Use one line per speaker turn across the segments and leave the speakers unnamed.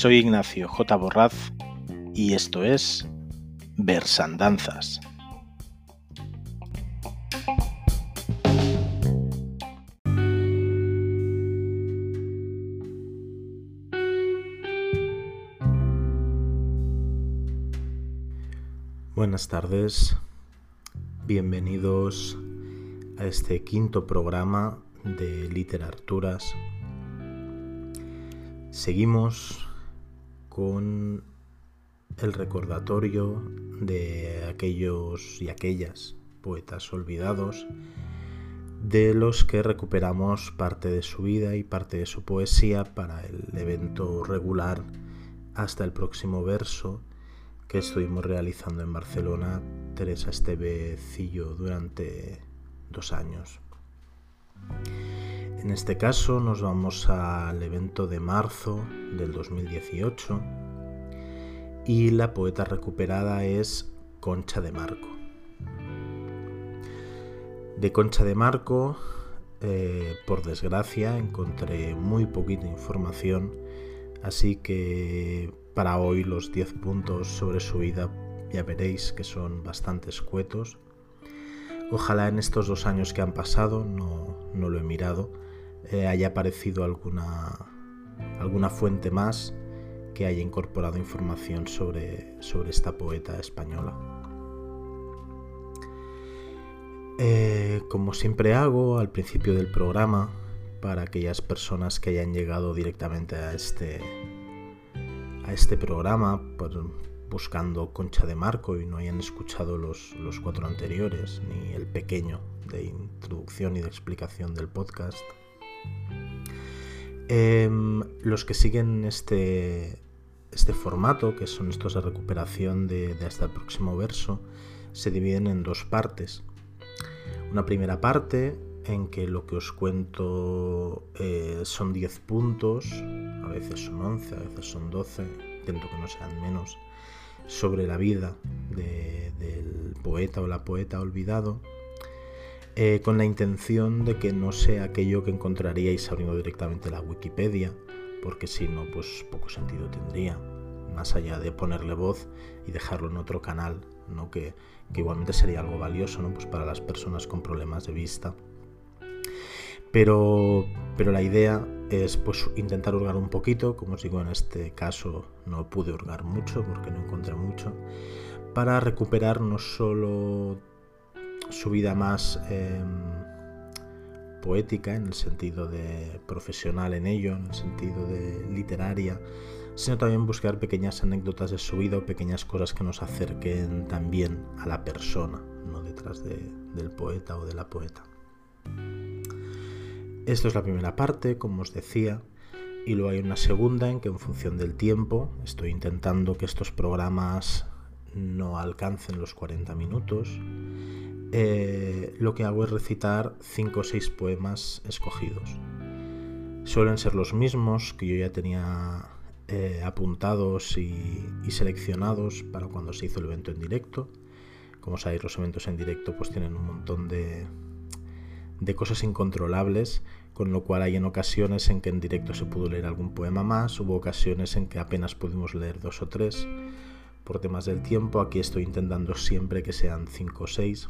Soy Ignacio J. Borraz y esto es Versandanzas. Buenas tardes, bienvenidos este quinto programa de Literaturas. Seguimos con el recordatorio de aquellos y aquellas poetas olvidados, de los que recuperamos parte de su vida y parte de su poesía para el evento regular hasta el próximo verso que estuvimos realizando en Barcelona, Teresa Estevecillo, durante dos años. En este caso nos vamos al evento de marzo del 2018 y la poeta recuperada es Concha de Marco. De Concha de Marco, eh, por desgracia, encontré muy poquita información, así que para hoy los 10 puntos sobre su vida ya veréis que son bastante escuetos. Ojalá en estos dos años que han pasado, no, lo he mirado, eh, haya aparecido alguna, alguna fuente más que haya incorporado información sobre, sobre esta poeta española. Eh, como siempre hago al principio del programa, para aquellas personas que hayan llegado directamente a este, a este programa buscando Concha de Marco y no hayan escuchado los, los cuatro anteriores, ni el pequeño de introducción y de explicación del podcast, Em, los que siguen este, este formato, que son estos de recuperación de, hasta el próximo verso, se dividen en dos partes. Una primera parte en que lo que os cuento eh, son 10 puntos, a veces son 11, a veces son 12, intento que no sean menos, sobre la vida del poeta o la poeta olvidado eh, con la intención de que no sea aquello que encontraríais abriendo directamente la Wikipedia, porque si no, pues poco sentido tendría, más allá de ponerle voz y dejarlo en otro canal, ¿no? que, igualmente sería algo valioso ¿no? pues para las personas con problemas de vista. Pero, pero la idea es pues intentar hurgar un poquito, como os digo en este caso no pude hurgar mucho porque no encontré mucho, para recuperar no solo su vida más em, poética, en el sentido de profesional en ello, en el sentido de literaria, sino también buscar pequeñas anécdotas de su vida o pequeñas cosas que nos acerquen también a la persona, no detrás del poeta o de la poeta. Esto es la primera parte, como os decía, y luego hay una segunda en que en función del tiempo estoy intentando que estos programas no alcancen los 40 minutos eh, lo que hago es recitar 5 o 6 poemas escogidos. Suelen ser los mismos que yo ya tenía eh, apuntados y, seleccionados para cuando se hizo el evento en directo. Como sabéis, los eventos en directo pues tienen un montón de, de cosas incontrolables, con lo cual hay en ocasiones en que en directo se pudo leer algún poema más, hubo ocasiones en que apenas pudimos leer dos o tres por temas del tiempo. Aquí estoy intentando siempre que sean 5 o 6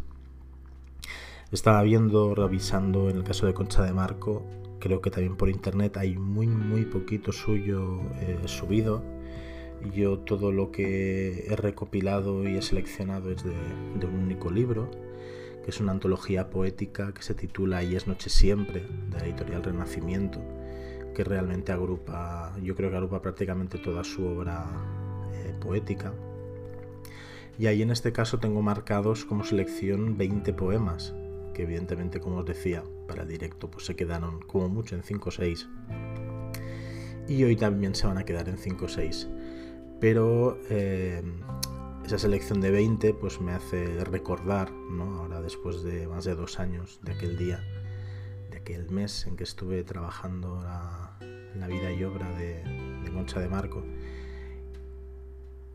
estaba viendo, revisando en el caso de Concha de Marco, creo que también por internet hay muy, muy poquito suyo eh, subido. Yo todo lo que he recopilado y he seleccionado es de, un único libro, que es una antología poética que se titula Y es noche siempre, de la editorial Renacimiento, que realmente agrupa, yo creo que agrupa prácticamente toda su obra eh, poética. Y ahí en este caso tengo marcados como selección 20 poemas, que evidentemente, como os decía, para el directo pues se quedaron como mucho en 5 o 6. Y hoy también se van a quedar en 5 o 6. Pero eh, esa selección de 20 pues me hace recordar, ¿no? ahora después de más de dos años de aquel día, de aquel mes en que estuve trabajando la, la vida y obra de, de Concha de Marco,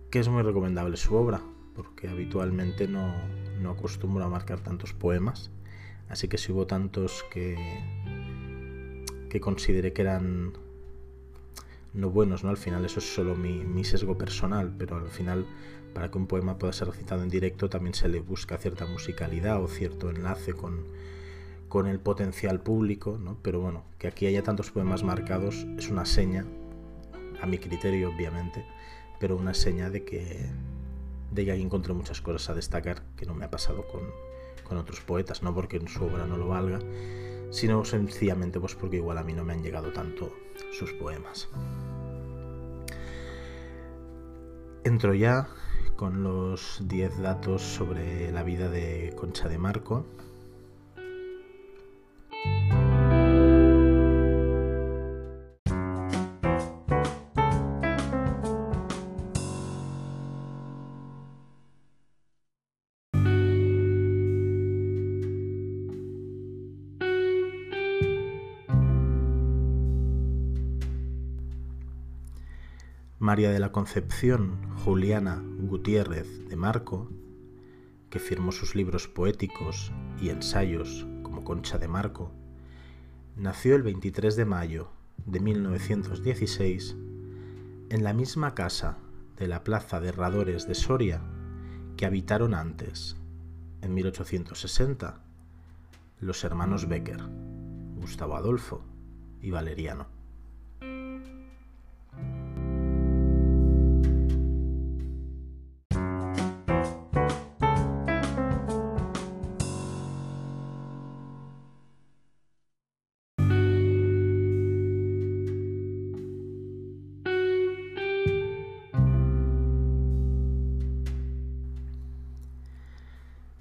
que es muy recomendable su obra, porque habitualmente no, no acostumbro a marcar tantos poemas Así que si hubo tantos que, que consideré que eran no buenos, ¿no? Al final eso es solo mi, sesgo personal, pero al final para que un poema pueda ser recitado en directo también se le busca cierta musicalidad o cierto enlace con, con el potencial público, ¿no? Pero bueno, que aquí haya tantos poemas marcados es una seña, a mi criterio obviamente, pero una seña de que, de que encontré muchas cosas a destacar que no me ha pasado con, con otros poetas, no porque en su obra no lo valga, sino sencillamente pues porque igual a mí no me han llegado tanto sus poemas. Entro ya con los 10 datos sobre la vida de Concha de Marco. María de la Concepción Juliana Gutiérrez de Marco, que firmó sus libros poéticos y ensayos como Concha de Marco, nació el 23 de mayo de 1916 en la misma casa de la Plaza de Herradores de Soria que habitaron antes, en 1860, los hermanos Becker, Gustavo Adolfo y Valeriano.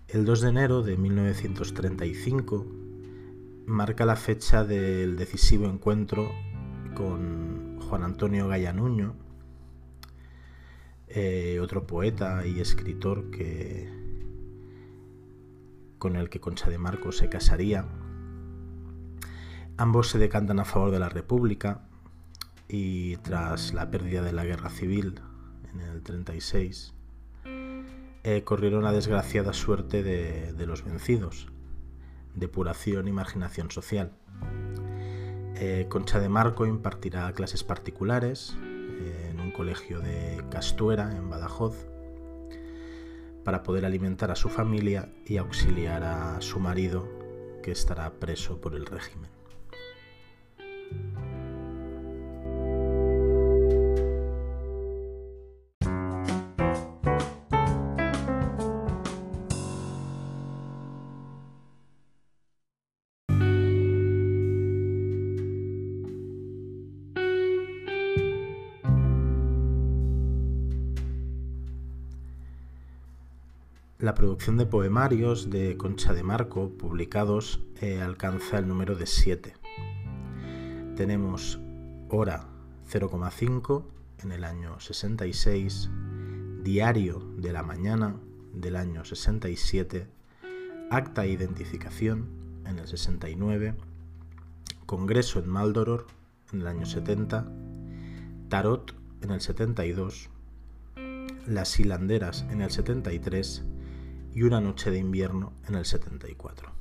El 2 de enero de 1935 marca la fecha del decisivo encuentro con Juan Antonio Gallanuño, eh, otro poeta y escritor que, con el que Concha de Marco se casaría. Ambos se decantan a favor de la República y tras la pérdida de la guerra civil en el 36, eh, corrieron la desgraciada suerte de, los vencidos, depuración y marginación social. Eh, Concha de Marco impartirá clases particulares eh, en un colegio de Castuera, en Badajoz, para poder alimentar a su familia y auxiliar a su marido, que estará preso por el régimen. La producción de poemarios de Concha de Marco publicados eh, alcanza el número de 7. Tenemos Hora 0,5 en el año 66, Diario de la Mañana del año 67, Acta de Identificación en el 69, Congreso en Maldoror en el año 70, Tarot en el 72, Las Hilanderas en el 73 y Una noche de invierno en el 74.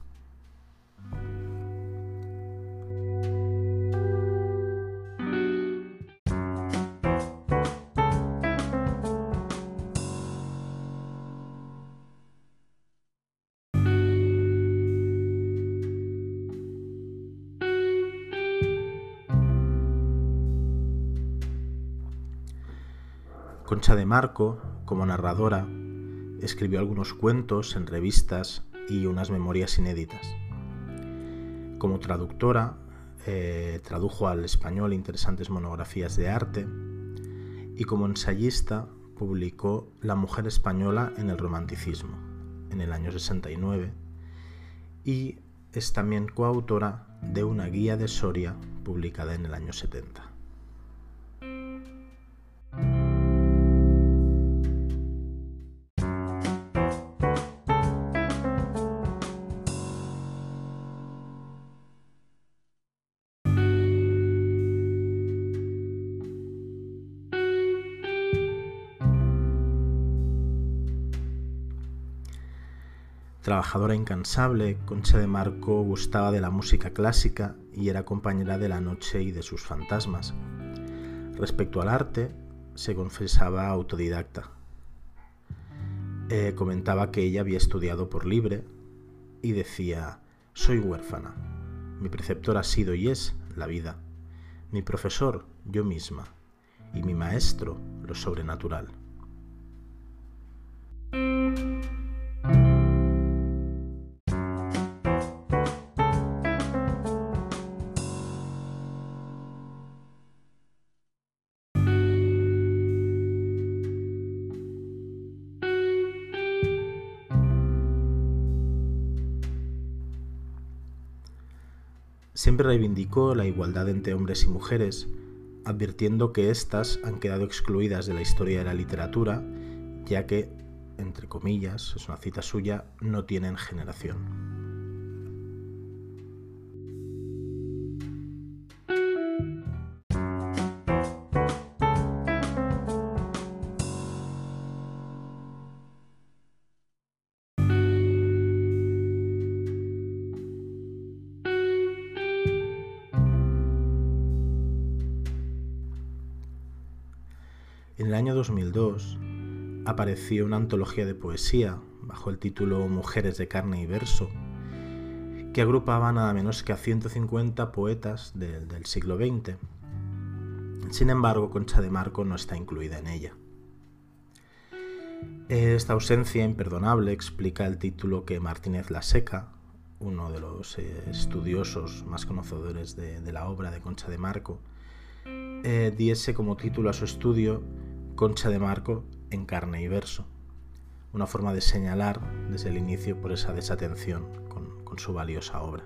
Concha de Marco, como narradora, escribió algunos cuentos en revistas y unas memorias inéditas. Como traductora, eh, tradujo al español interesantes monografías de arte y como ensayista publicó La mujer española en el romanticismo en el año 69 y es también coautora de una guía de Soria publicada en el año 70. Trabajadora incansable, Concha de Marco gustaba de la música clásica y era compañera de la noche y de sus fantasmas. Respecto al arte, se confesaba autodidacta. Eh, comentaba que ella había estudiado por libre y decía, soy huérfana. Mi preceptor ha sido y es la vida. Mi profesor, yo misma. Y mi maestro, lo sobrenatural. Reivindicó la igualdad entre hombres y mujeres, advirtiendo que éstas han quedado excluidas de la historia de la literatura, ya que, entre comillas, es una cita suya, no tienen generación. 2002 apareció una antología de poesía bajo el título Mujeres de carne y verso, que agrupaba nada menos que a 150 poetas del siglo XX. Sin embargo, Concha de Marco no está incluida en ella. Esta ausencia imperdonable explica el título que Martínez La Seca, uno de los eh, estudiosos más conocedores de, la obra de Concha de Marco, eh, diese como título a su estudio Concha de Marco en carne y verso, una forma de señalar desde el inicio por esa desatención con, su valiosa obra.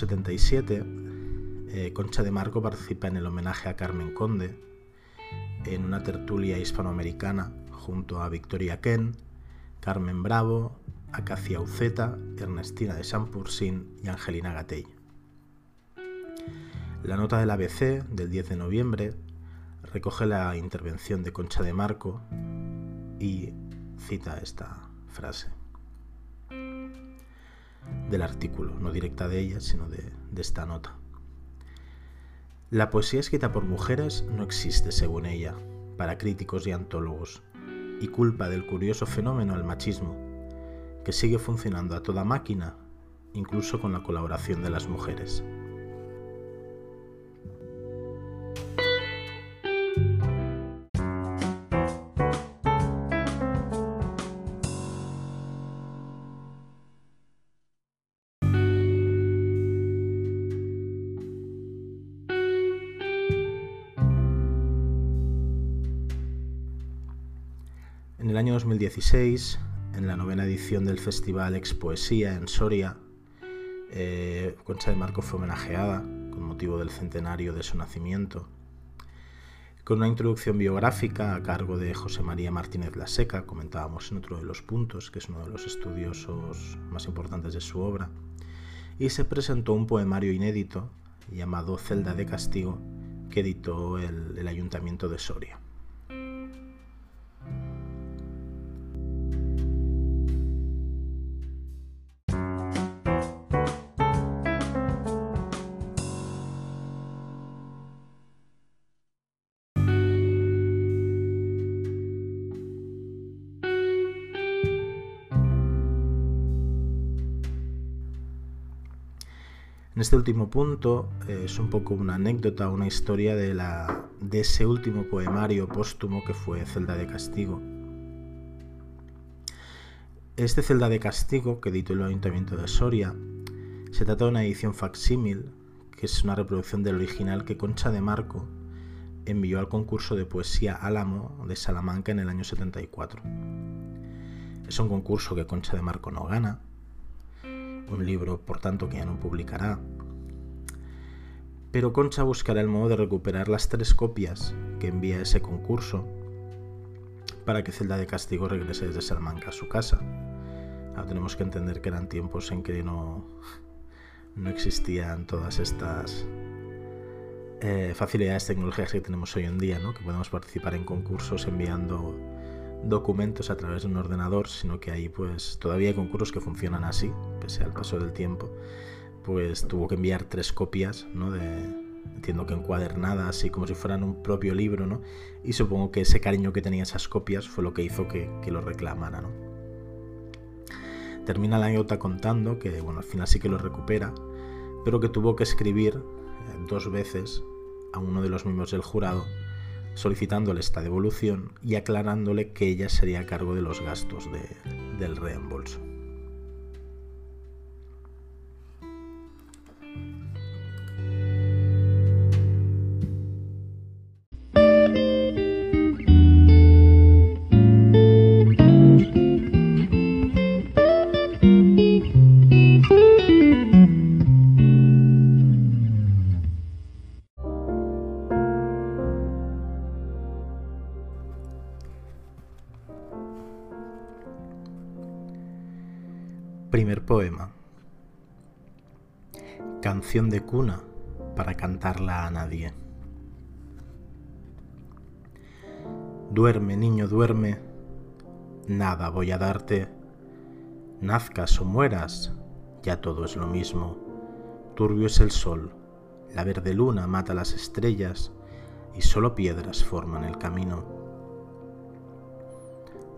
77, eh, Concha de Marco participa en el homenaje a Carmen Conde en una tertulia hispanoamericana junto a Victoria Ken, Carmen Bravo, Acacia Uceta, Ernestina de Champursin y Angelina Gatell. La nota del ABC del 10 de noviembre recoge la intervención de Concha de Marco y cita esta frase del artículo, no directa de ella, sino de, esta nota. La poesía escrita por mujeres no existe, según ella, para críticos y antólogos, y culpa del curioso fenómeno el machismo, que sigue funcionando a toda máquina, incluso con la colaboración de las mujeres. 2016, en la novena edición del Festival Expoesía en Soria, eh, Concha de Marco fue homenajeada con motivo del centenario de su nacimiento, con una introducción biográfica a cargo de José María Martínez La Seca, comentábamos en otro de los puntos, que es uno de los estudiosos más importantes de su obra, y se presentó un poemario inédito llamado Celda de Castigo, que editó el Ayuntamiento de Soria. En este último punto eh, es un poco una anécdota, una historia de, la, de ese último poemario póstumo que fue Celda de Castigo. Este Celda de Castigo, que editó el Ayuntamiento de Soria, se trata de una edición facsímil, que es una reproducción del original que Concha de Marco envió al concurso de poesía Álamo de Salamanca en el año 74. Es un concurso que Concha de Marco no gana, un libro por tanto que ya no publicará, Pero Concha buscará el modo de recuperar las tres copias que envía ese concurso para que Celda de Castigo regrese desde Salamanca a su casa. Ahora tenemos que entender que eran tiempos en que no, no existían todas estas eh, facilidades tecnológicas que tenemos hoy en día, ¿no? que podemos participar en concursos enviando documentos a través de un ordenador, sino que ahí pues todavía hay concursos que funcionan así, pese al paso del tiempo. Pues tuvo que enviar tres copias, ¿no? De, entiendo que encuadernadas, así como si fueran un propio libro, ¿no? Y supongo que ese cariño que tenía esas copias fue lo que hizo que, lo reclamara, ¿no? Termina la anécdota contando que, bueno, al final sí que lo recupera, pero que tuvo que escribir eh, dos veces a uno de los miembros del jurado solicitándole esta devolución y aclarándole que ella sería a cargo de los gastos del reembolso. Poema. Canción de cuna para cantarla a nadie. Duerme, niño, duerme, nada voy a darte. Nazcas o mueras, ya todo es lo mismo. Turbio es el sol, la verde luna mata las estrellas y solo piedras forman el camino.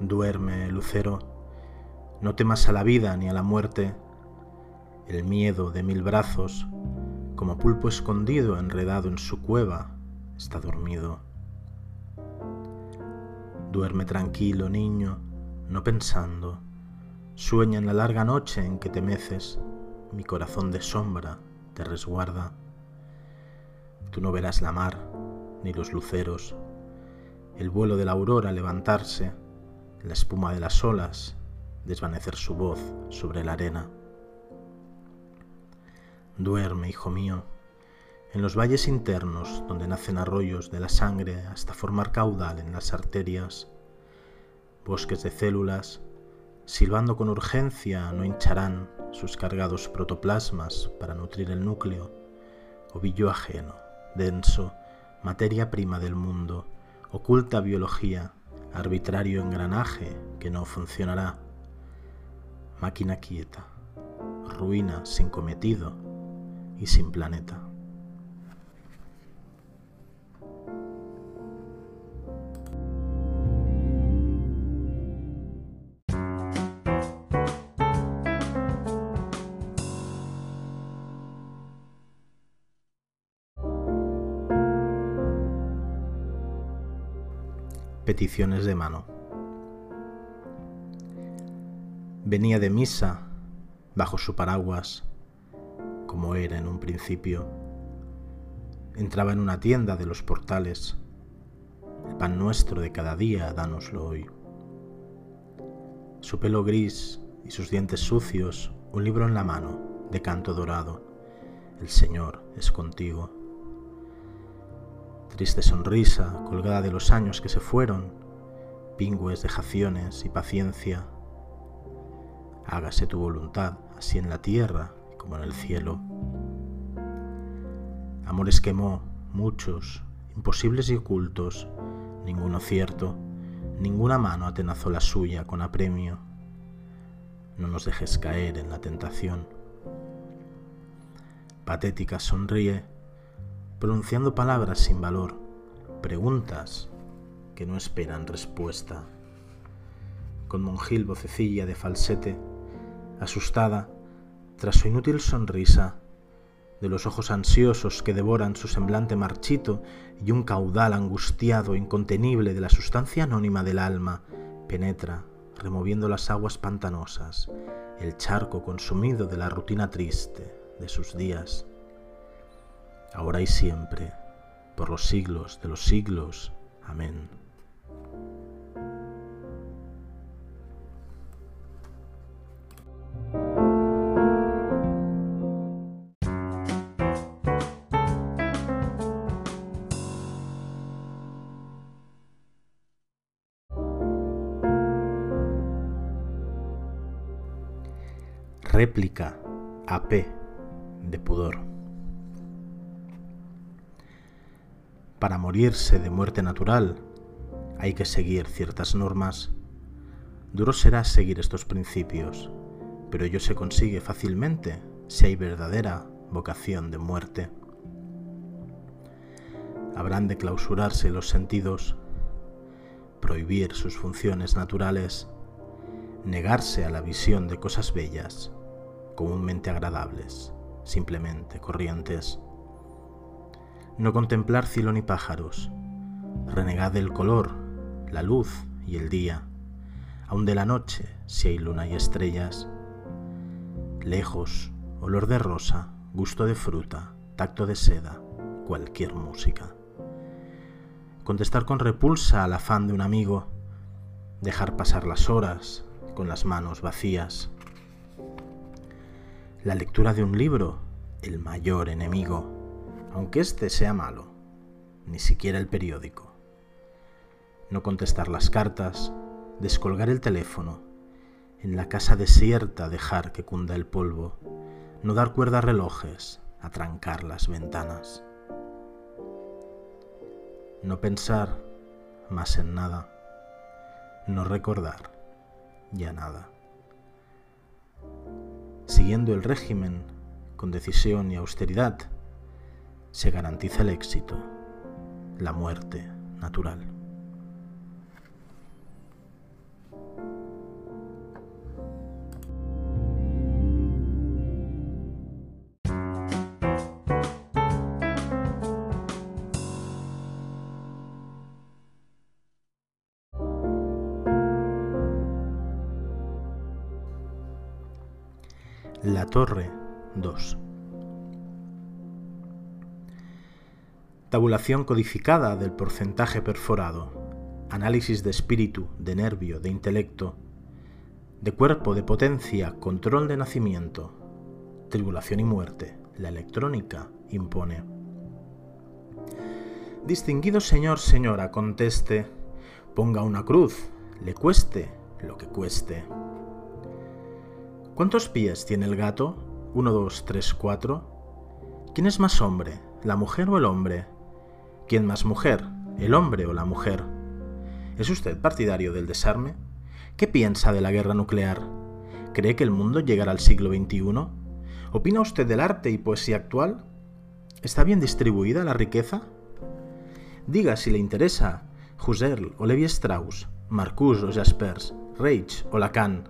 Duerme, lucero, no temas a la vida ni a la muerte, el miedo de mil brazos, como pulpo escondido enredado en su cueva, está dormido. Duerme tranquilo, niño, no pensando. Sueña en la larga noche en que te meces, mi corazón de sombra te resguarda. Tú no verás la mar, ni los luceros, el vuelo de la aurora levantarse, la espuma de las olas desvanecer su voz sobre la arena. Duerme, hijo mío, en los valles internos donde nacen arroyos de la sangre hasta formar caudal en las arterias, bosques de células, silbando con urgencia, no hincharán sus cargados protoplasmas para nutrir el núcleo, ovillo ajeno, denso, materia prima del mundo, oculta biología, arbitrario engranaje que no funcionará máquina quieta, ruina sin cometido y sin planeta. Peticiones de mano. Venía de misa bajo su paraguas, como era en un principio. Entraba en una tienda de los portales. El pan nuestro de cada día, dánoslo hoy. Su pelo gris y sus dientes sucios, un libro en la mano, de canto dorado. El Señor es contigo. Triste sonrisa colgada de los años que se fueron, pingües dejaciones y paciencia hágase tu voluntad, así en la tierra como en el cielo. Amores quemó, muchos, imposibles y ocultos, ninguno cierto, ninguna mano atenazó la suya con apremio. No nos dejes caer en la tentación. Patética sonríe, pronunciando palabras sin valor, preguntas que no esperan respuesta. Con monjil vocecilla de falsete, asustada, tras su inútil sonrisa, de los ojos ansiosos que devoran su semblante marchito y un caudal angustiado, incontenible de la sustancia anónima del alma, penetra, removiendo las aguas pantanosas, el charco consumido de la rutina triste de sus días. Ahora y siempre, por los siglos de los siglos. Amén. Réplica AP de pudor. Para morirse de muerte natural hay que seguir ciertas normas. Duro será seguir estos principios, pero ello se consigue fácilmente si hay verdadera vocación de muerte. Habrán de clausurarse los sentidos, prohibir sus funciones naturales, negarse a la visión de cosas bellas, comúnmente agradables, simplemente corrientes. No contemplar cielo ni pájaros, renegad del color, la luz y el día, aun de la noche si hay luna y estrellas. Lejos, olor de rosa, gusto de fruta, tacto de seda, cualquier música. Contestar con repulsa al afán de un amigo, dejar pasar las horas con las manos vacías. La lectura de un libro, el mayor enemigo, aunque éste sea malo, ni siquiera el periódico. No contestar las cartas, descolgar el teléfono, en la casa desierta dejar que cunda el polvo, no dar cuerda a relojes, atrancar las ventanas. No pensar más en nada, no recordar ya nada. Siguiendo el régimen con decisión y austeridad, se garantiza el éxito, la muerte natural. La Torre 2. Tabulación codificada del porcentaje perforado. Análisis de espíritu, de nervio, de intelecto, de cuerpo, de potencia, control de nacimiento. Tribulación y muerte. La electrónica impone. Distinguido señor, señora, conteste, ponga una cruz, le cueste lo que cueste. ¿Cuántos pies tiene el gato? Uno, dos, tres, cuatro. ¿Quién es más hombre, la mujer o el hombre? ¿Quién más mujer, el hombre o la mujer? ¿Es usted partidario del desarme? ¿Qué piensa de la guerra nuclear? ¿Cree que el mundo llegará al siglo XXI? ¿Opina usted del arte y poesía actual? ¿Está bien distribuida la riqueza? Diga si le interesa Husserl o Levi Strauss, Marcuse o Jaspers, Reich o Lacan,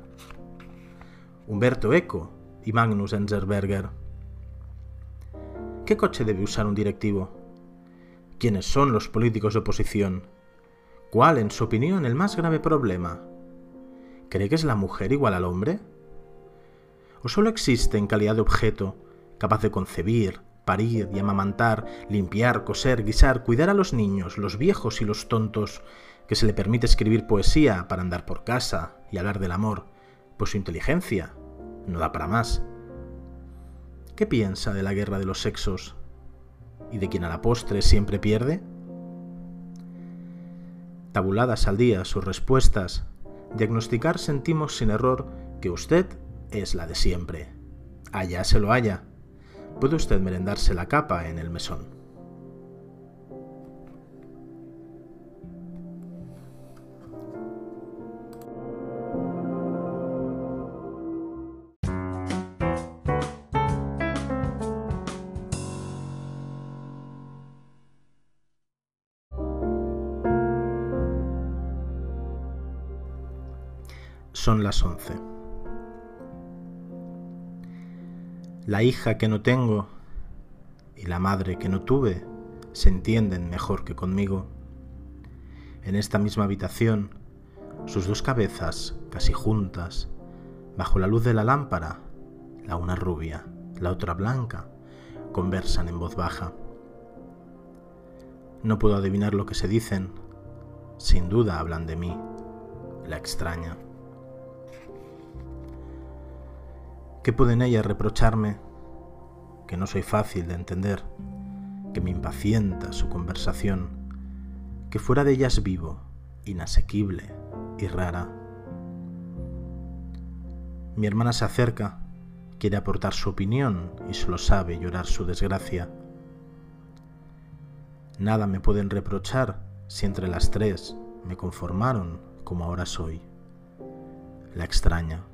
Humberto Eco y Magnus Enzerberger. ¿Qué coche debe usar un directivo? ¿Quiénes son los políticos de oposición? ¿Cuál, en su opinión, el más grave problema? ¿Cree que es la mujer igual al hombre? ¿O solo existe en calidad de objeto, capaz de concebir, parir y amamantar, limpiar, coser, guisar, cuidar a los niños, los viejos y los tontos, que se le permite escribir poesía para andar por casa y hablar del amor, su inteligencia no da para más. ¿Qué piensa de la guerra de los sexos y de quien a la postre siempre pierde? Tabuladas al día sus respuestas, diagnosticar sentimos sin error que usted es la de siempre. Allá se lo haya. Puede usted merendarse la capa en el mesón. Las once. La hija que no tengo y la madre que no tuve se entienden mejor que conmigo. En esta misma habitación, sus dos cabezas, casi juntas, bajo la luz de la lámpara, la una rubia, la otra blanca, conversan en voz baja. No puedo adivinar lo que se dicen. Sin duda hablan de mí, la extraña. ¿Qué pueden ellas reprocharme? Que no soy fácil de entender, que me impacienta su conversación, que fuera de ellas vivo, inasequible y rara. Mi hermana se acerca, quiere aportar su opinión y solo sabe llorar su desgracia. Nada me pueden reprochar si entre las tres me conformaron como ahora soy. La extraña.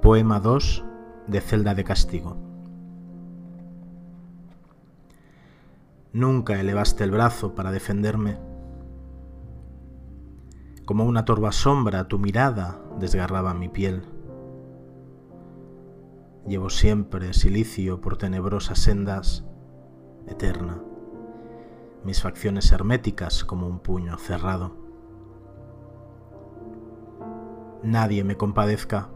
Poema 2 de Celda de Castigo. Nunca elevaste el brazo para defenderme. Como una torva sombra, tu mirada desgarraba mi piel. Llevo siempre silicio por tenebrosas sendas, eterna, mis facciones herméticas como un puño cerrado. Nadie me compadezca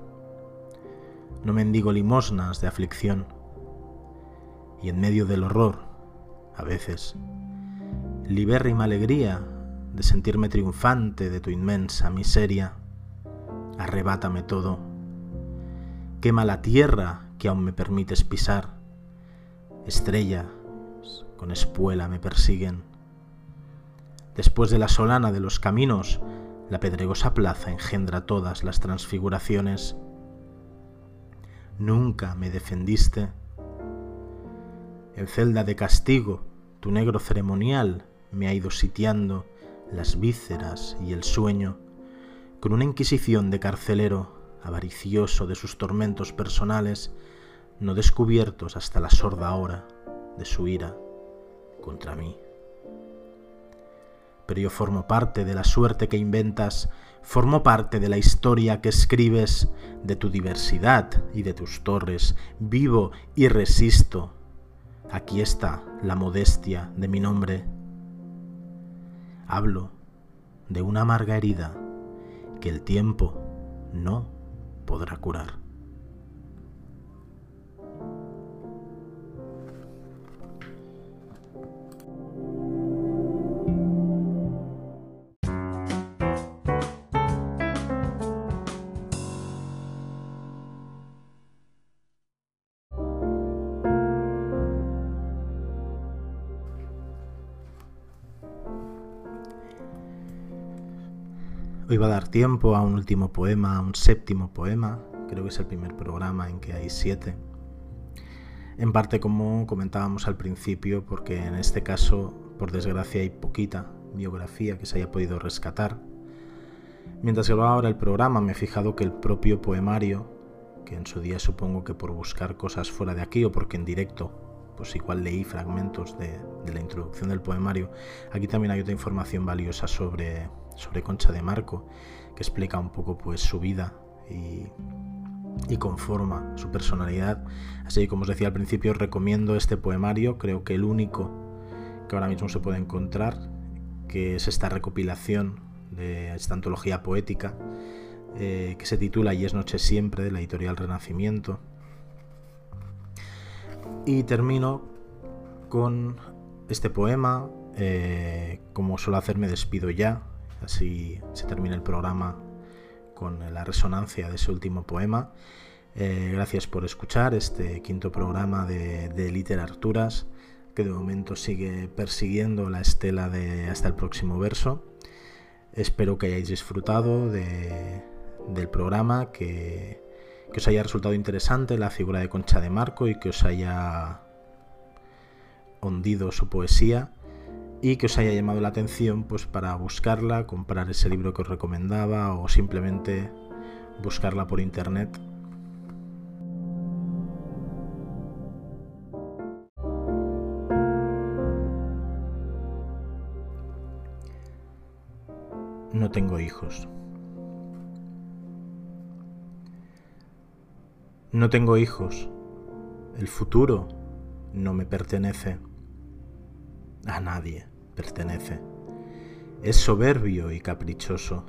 no mendigo limosnas de aflicción. Y en medio del horror, a veces, libérrima alegría de sentirme triunfante de tu inmensa miseria. Arrebátame todo. Quema la tierra que aún me permites pisar. Estrellas con espuela me persiguen. Después de la solana de los caminos, la pedregosa plaza engendra todas las transfiguraciones nunca me defendiste. En celda de castigo, tu negro ceremonial me ha ido sitiando las vísceras y el sueño, con una inquisición de carcelero avaricioso de sus tormentos personales, no descubiertos hasta la sorda hora de su ira contra mí. Pero yo formo parte de la suerte que inventas Formo parte de la historia que escribes, de tu diversidad y de tus torres. Vivo y resisto. Aquí está la modestia de mi nombre. Hablo de una amarga herida que el tiempo no podrá curar. Hoy va a dar tiempo a un último poema, a un séptimo poema. Creo que es el primer programa en que hay siete. En parte como comentábamos al principio, porque en este caso, por desgracia, hay poquita biografía que se haya podido rescatar. Mientras va ahora el programa, me he fijado que el propio poemario, que en su día supongo que por buscar cosas fuera de aquí o porque en directo, pues igual leí fragmentos de la introducción del poemario, aquí también hay otra información valiosa sobre sobre Concha de Marco, que explica un poco pues su vida y, conforma su personalidad. Así como os decía al principio, recomiendo este poemario, creo que el único que ahora mismo se puede encontrar, que es esta recopilación de esta antología poética, eh, que se titula Y es noche siempre, de la editorial Renacimiento. Y termino con este poema, eh, como suelo hacer me despido ya, Así se termina el programa con la resonancia de ese último poema. Eh, gracias por escuchar este quinto programa de, de Literaturas, que de momento sigue persiguiendo la estela de hasta el próximo verso. Espero que hayáis disfrutado del programa, que, que os haya resultado interesante la figura de Concha de Marco y que os haya hundido su poesía y que os haya llamado la atención pues para buscarla, comprar ese libro que os recomendaba o simplemente buscarla por internet. No tengo hijos. No tengo hijos. El futuro no me pertenece a nadie pertenece. Es soberbio y caprichoso.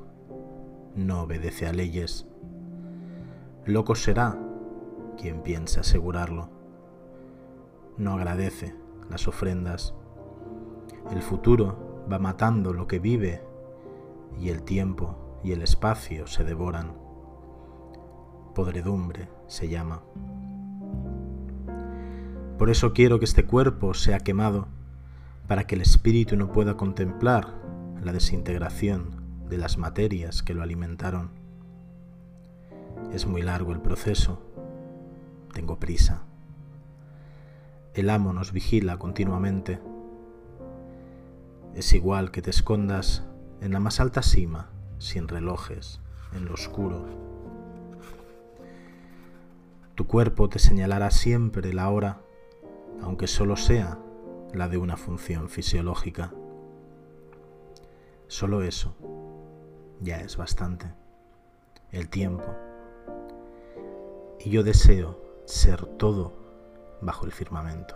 No obedece a leyes. Loco será quien piense asegurarlo. No agradece las ofrendas. El futuro va matando lo que vive y el tiempo y el espacio se devoran. Podredumbre se llama. Por eso quiero que este cuerpo sea quemado, para que el espíritu no pueda contemplar la desintegración de las materias que lo alimentaron. Es muy largo el proceso. Tengo prisa. El amo nos vigila continuamente. Es igual que te escondas en la más alta cima, sin relojes, en lo oscuro. Tu cuerpo te señalará siempre la hora, aunque solo sea la de una función fisiológica. Solo eso ya es bastante. El tiempo. Y yo deseo ser todo bajo el firmamento.